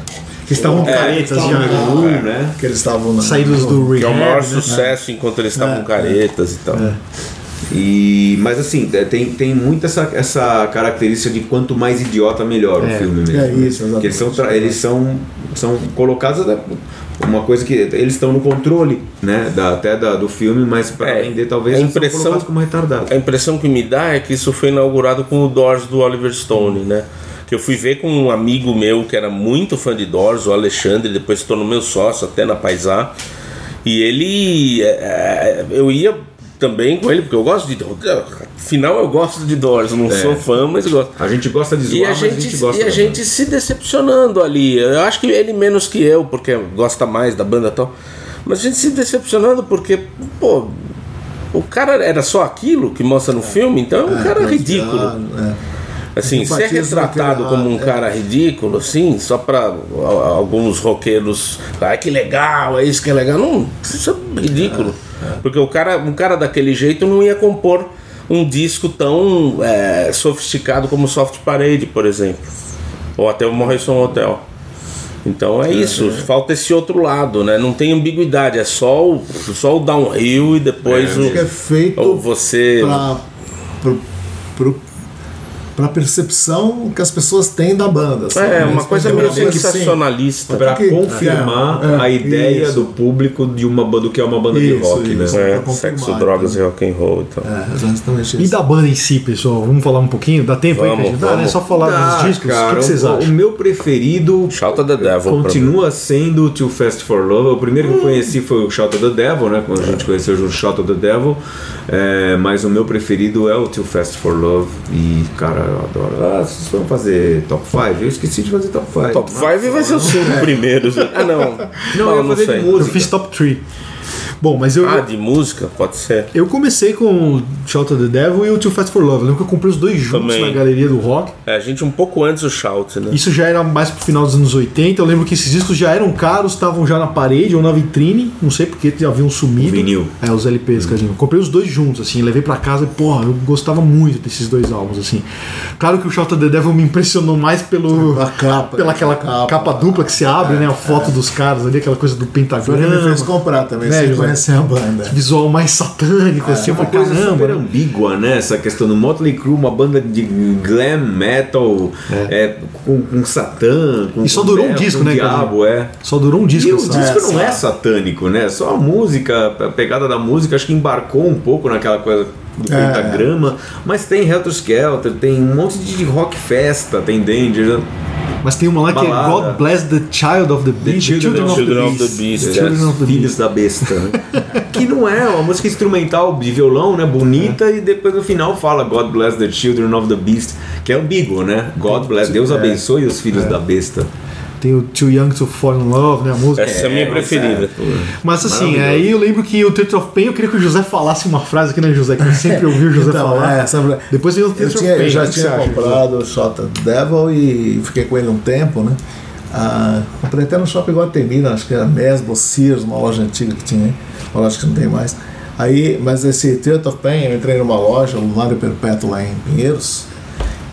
Que estavam caretas estavam já. lá, né? né? Que eles estavam Saídos do Que é o rehab, maior né? sucesso enquanto eles estavam caretas e tal. E, mas assim, é, tem, tem muito essa, essa característica de quanto mais idiota, melhor É, o filme mesmo. é né? isso, Porque eles são, exatamente. eles são, são colocados né, uma coisa que eles estão no controle, né? Da, até da, do filme, mas para É, vender talvez a eles são impressão- como retardados. A impressão que me dá é que isso foi inaugurado com o Doors do Oliver Stone, né? Que eu fui ver com um amigo meu que era muito fã de Doors, o Alexandre, depois se tornou meu sócio até na Paisá. E ele. é, é, eu ia também com ele, porque eu gosto de. Afinal, eu gosto de Doors, não sou fã, mas gosto. A gente gosta de E zoar, a, mas gente, a gente gosta e a da gente se decepcionando ali. Eu acho que ele menos que eu, porque gosta mais da banda e tal. Mas a gente se decepcionando porque, pô, o cara era só aquilo que mostra no filme, então é um cara ridículo. Ah, Assim, ser Simpatismo retratado como um é. cara ridículo, assim, só pra a- alguns roqueiros. Ah, que legal, é isso que é legal. Não, isso é ridículo. Porque o cara, um cara daquele jeito não ia compor um disco tão é, sofisticado como Soft Parade, por exemplo. Ou até o Morrison Hotel. Então é isso, falta esse outro lado, né? Não tem ambiguidade, é só o, só o downhill e depois Acho que é o, feito o você. pra, pro, pro, pra percepção que as pessoas têm da banda. sabe? É, uma coisa meio sensacionalista. Para confirmar é, é, a ideia isso. do público de uma banda do que é uma banda de Isso, rock, isso. né? É, sexo, drogas então. e rock and roll. Então. É, exatamente E isso. da banda em si, pessoal? Vamos falar um pouquinho? Dá tempo aí Vamos, pra gente? Dá, né? vamos. Só falar dos discos? o que vocês o, acham? o meu preferido Shout the Devil. continua sendo Too Fast for Love. O primeiro que eu conheci foi o Shout the Devil, né? Quando a gente conheceu o Shout of the Devil. É, mas o meu preferido é o Too Fast for Love. E, cara, eu adoro. Ah, vocês vão fazer top 5? Eu esqueci de fazer top 5. Top 5 vai ser os cinco primeiros. Ah, não. Não, eu ia fazer de Eu música. fiz top 3. Bom, mas eu, Ah, de música? Pode ser. eu comecei com Shout of the Devil e o Too Fast for Love. Eu lembro que eu comprei os dois juntos Também. na galeria do rock. É, a gente um pouco antes do Shout, né? Isso já era mais pro final dos anos 80. Eu lembro que esses discos já eram caros, estavam já na parede ou na vitrine. Não sei porque já haviam sumido. Vinil. É, os LPs, gente. Comprei os dois juntos, assim, levei pra casa e, porra, eu gostava muito desses dois álbuns, assim. Claro que o Shout of the Devil me impressionou mais pelo. A capa. Pela aquela capa, Capa. dupla que se abre, né? A foto dos caras ali, aquela coisa do o que me pentagrama. fez comprar também, Né, José? conhecer a banda. Visual mais satânico, assim, É uma coisa caramba. super né? ambígua, né? Essa questão do Motley Crue, uma banda de glam metal é, com, com Satã, com E só durou um disco, né, diabo, é. Só durou um disco. E o essa- disco não é essa- satânico, né? Só a música, a pegada da música, acho que embarcou um pouco naquela coisa do É. pentagrama, mas tem Helter Skelter, tem um monte de rock festa, tem Danger, né? Mas tem uma lá que é Balada. God Bless the Child of the Beast. Children of Children of the Beast, É, Children of the Filhos da Besta, né? que não é uma música instrumental de violão, né? Bonita, e depois no final fala God bless the children of the beast, que é ambíguo, né? God bless, Deus abençoe os filhos da besta. Tem o Too Young to Fall in Love, né? A música. Essa é a minha preferida. certo. Mas assim, aí eu lembro que o Theatre of Pain, eu queria que o José falasse uma frase aqui, né, José? Que eu sempre ouvi o José Então, falar. é, sabe, Depois tem o eu, Theatre tinha, of Pain. eu já você tinha comprado o Shot Devil e fiquei com ele um tempo, né? Ah, comprei até no Shopping Guatemi, acho que era Mesbo, Sears, uma loja antiga que tinha, uma loja que não tem mais. Aí, mas esse Theatre of Pain, eu entrei numa loja, o Mário Perpétuo lá em Pinheiros,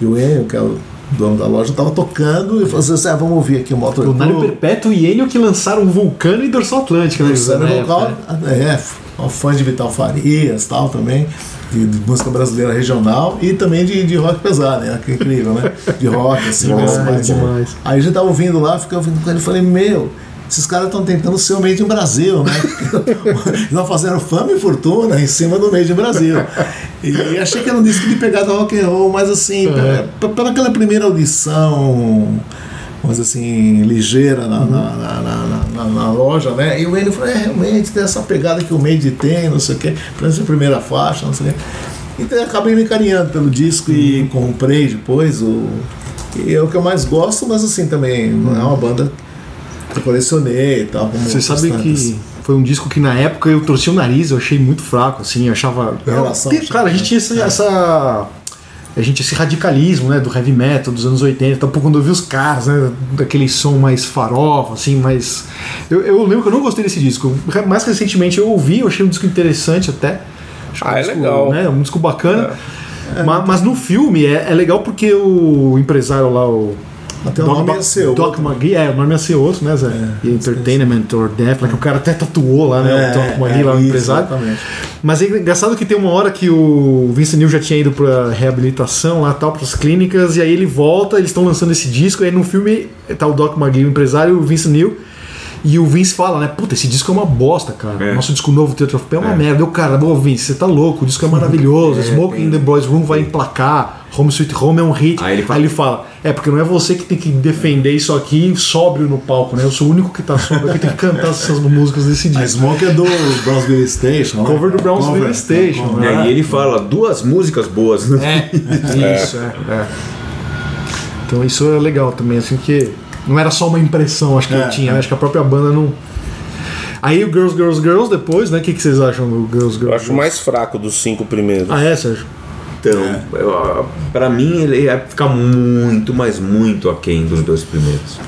e o Enio, que é o dono da loja, tava tocando e falou assim, ah, vamos ouvir aqui o Motor O Nário Club. Perpétuo e Enio que lançaram o Vulcano e Dorsal Atlântica, né, José? Luciano Na Vocal, época. é, um fã de Vital Farias tal também. de, de música brasileira regional e também de, de rock pesado, né? Que incrível, né? De rock, assim, mais, Demais, mais- demais. Aí a gente tava ouvindo lá, fiquei ouvindo com ele e falei, meu, esses caras estão tentando ser o Made in Brasil, né? Eles não fazendo fama e fortuna em cima do Made in Brasil. E achei que era um disco de pegada rock and roll, mas assim, pela, pela aquela primeira audição, vamos dizer assim, ligeira na, na, na, na- na- loja, né? E o Wayne falou, é, realmente tem essa pegada que o Made tem, não sei o quê, pra essa primeira faixa, não sei o quê. Então eu acabei me carinhando pelo disco e comprei depois o. E é o que eu mais gosto, mas assim também não é uma banda eu colecionei e tal. como Você sabe que tantas. foi um disco que na época eu torci o nariz, eu achei muito fraco, assim, eu achava. Em relação Porque, cara, a gente tinha essa, É. essa- A gente esse radicalismo, né, do heavy metal dos anos 80, então, pô, quando eu vi os caras, né, daquele som mais farofa, assim, mais. Eu, eu lembro que eu não gostei desse disco. Mais recentemente eu ouvi, eu achei um disco interessante até. Acho que Ah, um é disco, legal. Né, um disco bacana. Ma- Mas, no filme é, é legal porque o empresário lá, o. Até o nome Ma- ia ser Doc outro. McGee, é, o nome ia ser outro, né, Zé? E Entertainment or Death, lá que o cara até tatuou lá, né? o Doc McGee lá, o É, isso, empresário. Exatamente. Mas é engraçado que tem uma hora que o Vince Neil já tinha ido pra reabilitação lá tal, pras clínicas, e aí ele volta, eles estão lançando esse disco, e aí no filme tá o Doc McGee, o empresário, e o Vince Neil. E o Vince fala, né? Puta, esse disco é uma bosta, cara. É. Nosso disco novo, Theatre of Pain, é uma merda. Eu, cara, ô Vince, você tá louco, o disco é maravilhoso. Smoking in the Boys Room vai emplacar. Home Sweet Home é um hit. Aí ele fala- Aí ele fala, é porque não é você que tem que defender isso aqui sóbrio no palco, né? Eu sou o único que tá sóbrio que tem que cantar essas músicas desse A disco. Smoke é do Brownsville Station. né? Cover do Brownsville Cover, Station, cover. né? E aí ele fala duas músicas boas. né? É, isso, é, é. Então isso é legal também, assim, que não era só uma impressão, acho que É, eu tinha, é. acho que a própria banda não. Aí o Girls, Girls, Girls depois, né? O que, que vocês acham do Girls, Girls? Eu acho Girls? mais fraco dos cinco primeiros. Ah, é, Sérgio? Então, eu- pra mim ele ia ficar muito, mas muito aquém dos dois primeiros.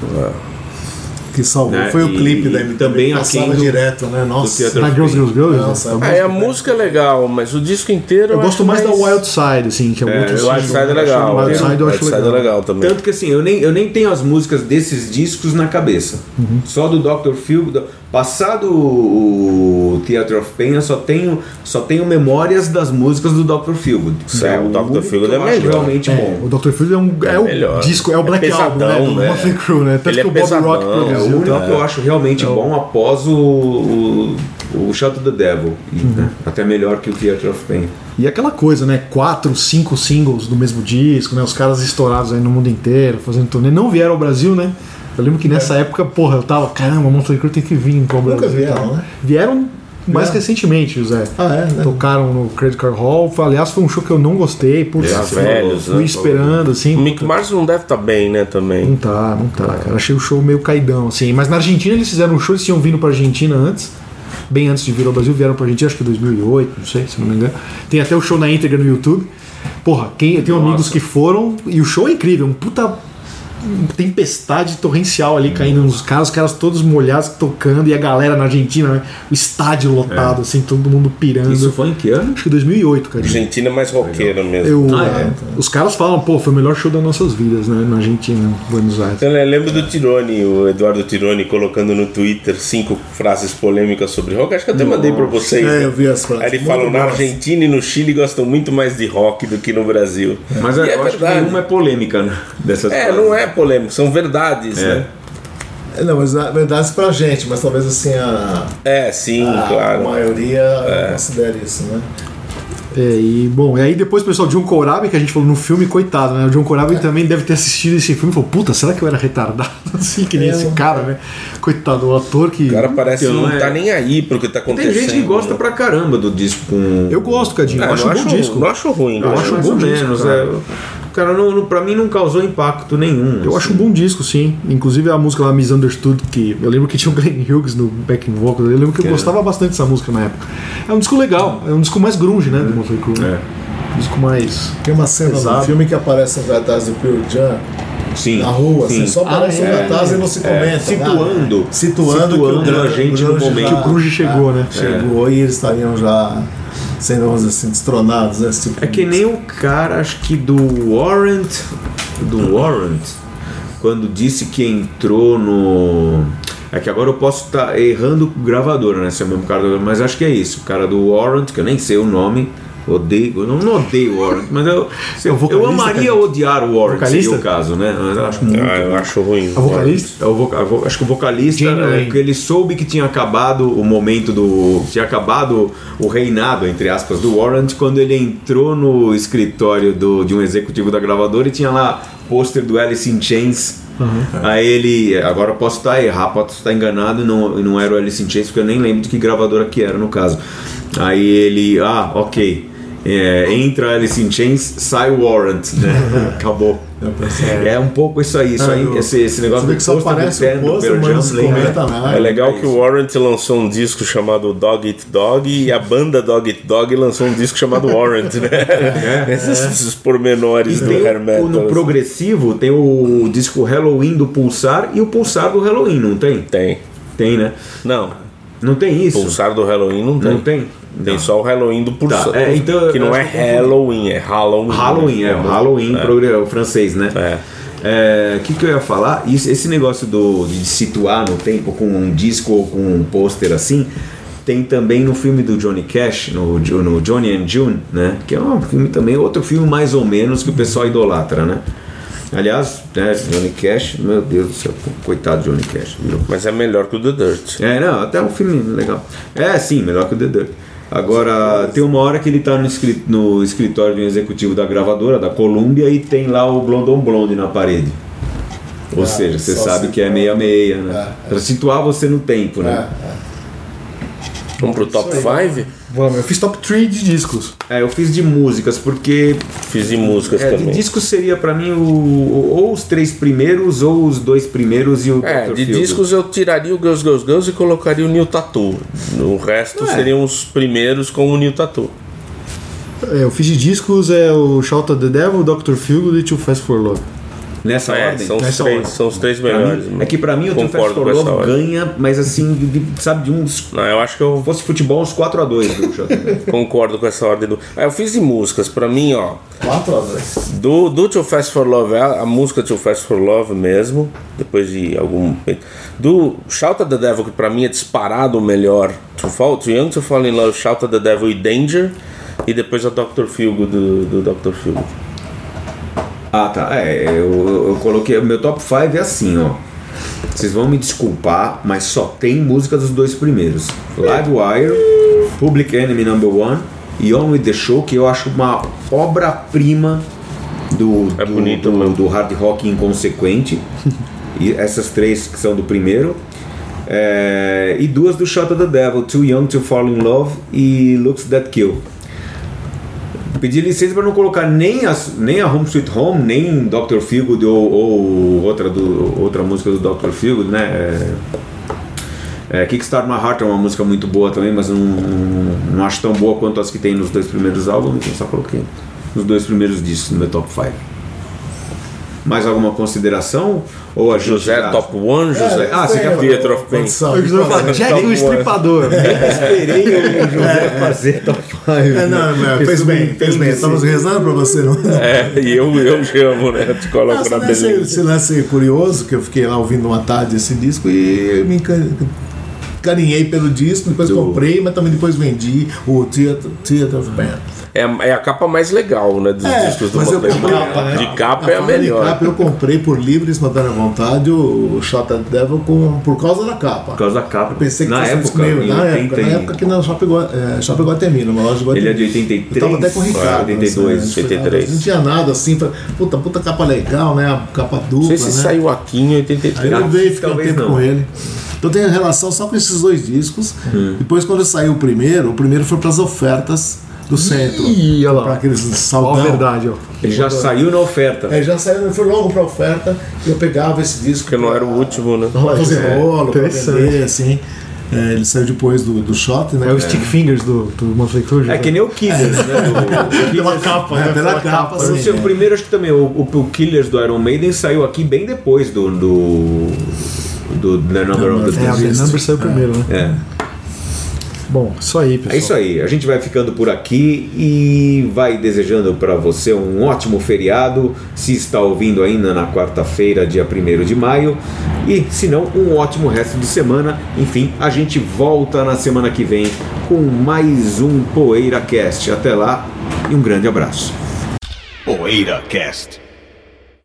Que salvou. Né? Foi o E- clipe da e MTV. também passava do- direto, né? Nossa. Of Girls, Girls, Girls? Nossa, eu, é É, a música é legal, mas o disco inteiro. eu gosto acho mais da Wild Side, assim, que é É, outro. Wild Side é legal. Wild Side eu acho Side legal. é legal também. Tanto que assim, eu nem, eu nem tenho as músicas desses discos na cabeça. Uhum. Só do Dr. Phil. do- Passado o Theatre of Pain, eu só tenho, só tenho memórias das músicas do Dr. Phil. É, o Dr. Feelgood é melhor. realmente É, bom. o Dr. Phil é, um, é, o melhor. disco, é o É Black Album, né? pesadão, Do né? Motley Crue, né? Tanto Ele é que o Bob pesadão, Rock É o produziu. único que eu acho realmente bom após o, o, o the Devil. Uhum. né, até melhor que o Theatre of Pain. E aquela coisa, né? Quatro, cinco singles do mesmo disco, né? Os caras estourados aí no mundo inteiro, fazendo turnê. Não vieram ao Brasil, né? Eu lembro que nessa época, porra, eu tava, caramba, Motley Crue tem que vir pro Brasil. Nunca vieram, e tal. né? Vieram mais Vieram. recentemente, José. Ah, é? Né? Tocaram no Credit Card Hall. Foi- Aliás, foi um show que eu não gostei. Putz, Já fui- velhos, fui né? esperando, assim. O Mick Mars não deve estar bem, né, Não também. tá, não tá, cara. Achei o show meio caidão, assim. Mas na Argentina eles fizeram um show, eles tinham vindo pra Argentina antes. Bem antes de vir ao Brasil, vieram pra Argentina, acho que em 2008, não sei, se não me engano. Tem até o show na íntegra no YouTube. Porra, quem, eu tenho Nossa. amigos que foram e o show é incrível, um puta tempestade torrencial ali caindo nos caras, os caras todos molhados tocando e a galera na Argentina, né? o estádio lotado, assim, todo mundo pirando. Isso foi em que ano? Acho que 2008, cara. Argentina é mais roqueira mesmo. Eu, Ah, é? Os caras falam, pô, foi o melhor show das nossas vidas, né? Na Argentina, em Buenos Aires. Eu lembro do Tirone, o Eduardo Tirone, colocando no Twitter cinco frases polêmicas sobre rock. Acho que eu até mandei pra vocês. É, né? eu vi as frases. Aí ele falou: na. Argentina e no Chile gostam muito mais de rock do que no Brasil. Mas E eu é acho que verdade. nenhuma é polêmica né, dessas É, frases. não é polêmico, são verdades, É. né? É, Não, mas na verdade pra gente, mas talvez assim a, É, sim, a claro. maioria considere isso, né? É, e bom, e aí depois o pessoal, John Corabi, que a gente falou no filme, coitado, né? O John Corabi também deve ter assistido esse filme e falou, puta, será que eu era retardado? Assim, que nem É, esse cara, né? Coitado, o ator que. O cara parece que Então, não é. tá nem aí pro que tá Tem acontecendo. gente que gosta né? pra caramba do disco com. Eu gosto, Cadinho. É, eu acho um bom disco. Não acho ruim. Eu né? acho um mais bom menos. É. Cara, não, não, pra mim não causou impacto nenhum. Eu acho um bom disco, sim. Inclusive a música lá, Misunderstood, que eu lembro que tinha o Glenn Hughes no backing vocal. Eu lembro que eu Que é- gostava bastante dessa música na época. É um disco legal, é um disco mais grunge, né? Do Motley Crue. né? É. Um disco mais. Tem uma cena Pesado. no filme que aparece cartaz do Pearl Jam Sim. na rua, sim. assim, só aparece Ah, é, um cartaz e não se comenta. nada. Situando. Situando, que o Situando grunge- a gente no momento. já- Que o grunge chegou, né? Chegou e eles estariam já sendo, vamos dizer assim, destronados, né? Tipo É que nem o cara, acho que do Warrant. Do Warrant, quando disse que entrou no. É que agora eu posso estar errando o gravador, né? Se é o mesmo cara, do- mas acho que é isso. O cara do Warrant, que eu nem sei o nome, Odeio, eu não, não odeio o Warrant, mas eu, eu, vocalista, amaria cara? odiar o Warrant, seria Vocalista? o caso, né? Mas eu acho muito. Ah, eu acho ruim. A vocalista? É o voca- vo- acho que o vocalista, é, que ele soube que tinha acabado o momento do. tinha acabado o reinado, entre aspas, do Warrant, quando ele entrou no escritório do, de um executivo da gravadora e tinha lá pôster do Alice in Chains. Aí ele. Agora eu posso estar errado, posso estar enganado, e não, não era o Alice in Chains, porque eu nem lembro de que gravadora que era no caso. Aí ele. Ah, ok. É, entra Alice in Chains, sai Warrant, né? Acabou. É um pouco isso aí, isso É, aí, eu- esse, esse negócio do que só do aparece do Jam, comenta nada. É legal que o Warrant lançou um disco chamado Dog Eat Dog e a banda Dog Eat Dog lançou um disco chamado Warrant, né? Esses, esses pormenores E do hair o, metal. no assim. progressivo tem o disco Halloween do Pulsar e o Pulsar do Halloween, não tem? Tem. Tem, né? Não, Não tem isso? Pulsar do Halloween não tem. Não tem? Tem só o Halloween do Pulsar. Tá, é, então, que não é. Halloween, é Halloween. Halloween, é, o Halloween É. o francês, né? É. É, O que, que eu ia falar? Isso- esse negócio do, de situar no tempo com um disco ou com um pôster assim, tem também no filme do Johnny Cash, no, no Johnny and June, né? Que é um filme também, outro filme mais ou menos que o pessoal idolatra, né? Aliás, né, Johnny Cash, meu Deus do céu, coitado de Johnny Cash, virou Mas é melhor que o The Dirt. é, não, até um filme legal. É, sim, melhor que o The Dirt. Agora, tem uma hora que ele tá no, escri- no escritório de um executivo da gravadora, da Columbia, e tem lá o Blondon Blonde na parede. Ou Ah, seja, você sabe que é meia-meia, né? É, é. Pra situar você no tempo, né? É, Vamos pro top 5? Vamos, eu fiz top 3 de discos. É, eu fiz de músicas, porque Fiz de músicas é, de também. disco seria pra mim o, ou os três primeiros, ou os dois primeiros e o É, Dr. de Feelgood. discos eu tiraria o Girls Girls Girls e colocaria o New Tattoo. O resto É. seriam os primeiros com o New Tattoo. É, eu fiz de discos é o Shout at the Devil, Dr. Feelgood e Too Fast for Love. Nessa É, ordem. são, os Nessa três, ordem. são os três melhores. mim- é que pra mim o Love ordem. ganha, mas assim, de- de- sabe, de uns Não, eu acho que eu Se fosse futebol, uns 4x2 do Shotgun. concordo com essa ordem do. Ah, eu fiz de músicas, pra mim, ó. 4 a 2. Do, do Too Fast for Love, a, a música Too Fast for Love mesmo, depois de algum. Do Shout at the Devil, que pra mim é disparado o melhor. Too, Fall, Too Young to Fall in Love, Shout at the Devil e Danger. E depois a Dr. Feelgood do, do Dr. Feelgood. Ah, tá. É, eu, eu coloquei. O meu top 5 é assim, ó. Vocês vão me desculpar, mas só tem música dos dois primeiros: Live Wire, Public Enemy Number One e On With The Show, que eu acho uma obra-prima do, É do, bonito do, do hard rock inconsequente. e essas três que são do primeiro. É, e duas do Shot of the Devil, Too Young to Fall in Love e Looks That Kill. Pedi licença para não colocar nem, as, nem a Home Sweet Home, nem Dr. Feelgood ou, ou outra, do, outra música do Dr. Feelgood, né? É, é, Kickstart My Heart é uma música muito boa também, mas não, não, não acho tão boa quanto as que tem nos dois primeiros álbuns, então só coloquei nos dois primeiros discos no meu top 5. Mais alguma consideração? Ou a José já- Top 1, José. Ah, você quer Theater of Pain. Jack o Estripador. Esperei o José fazer top 5. É, não, não, fez bem, fez bem. Estamos rezando pra você, não. É, e eu, eu chamo, né? Eu te coloco Nossa, na beleza. esse lance curioso que eu fiquei lá ouvindo uma tarde esse disco e me encan- carinhei pelo disco, depois Do- comprei, mas também depois vendi o Theater, Theater of Pain. É, é a capa mais legal, né? Dos É, discos do mas eu comprei, Crue. né? De capa é a falando em melhor. capa, eu comprei por livre e espontânea vontade o Shot at Devil com, por causa da capa. Por causa da capa. Pensei que na fosse época, em na, 80 época, na época que na Shopping, é, Shopping Guatemi, numa loja de Guatemi. Ele é de 83, Eu tava até com o Ricardo. 82, assim, 83. Não tinha nada assim, falei, puta, puta capa legal, né? A capa dupla, Não sei se né? saiu aqui em Aí 83. eu levei, fiquei um tempo não. com ele. Então tem relação só com esses dois discos. Hum. Depois, quando saiu o primeiro, o primeiro foi para as ofertas do centro. Ih, olha lá. Para aqueles Ó, saldão. a verdade, ó. Ele já saiu na oferta. É, já saiu, foi logo para oferta e eu pegava esse disco. Porque não era o pra- último, né? Pra fazer É, rolo, pra vender, assim. É, ele saiu depois do, do shot, né? É o Stick Fingers do, do Crue. É que nem o Killers, né? O- Pela capa, É, né? pela capa, o, assim, seu é. primeiro, acho que também, o, o, o Killers do Iron Maiden saiu aqui bem depois do. do, do The Number of the É, a The Beast. Number saiu primeiro, né? É. Bom, isso aí, pessoal. É isso aí, a gente vai ficando por aqui e vai desejando para você um ótimo feriado, se está ouvindo ainda na quarta-feira, dia 1 de maio, e se não, um ótimo resto de semana. Enfim, a gente volta na semana que vem com mais um PoeiraCast. Até lá, e um grande abraço. Poeira Cast.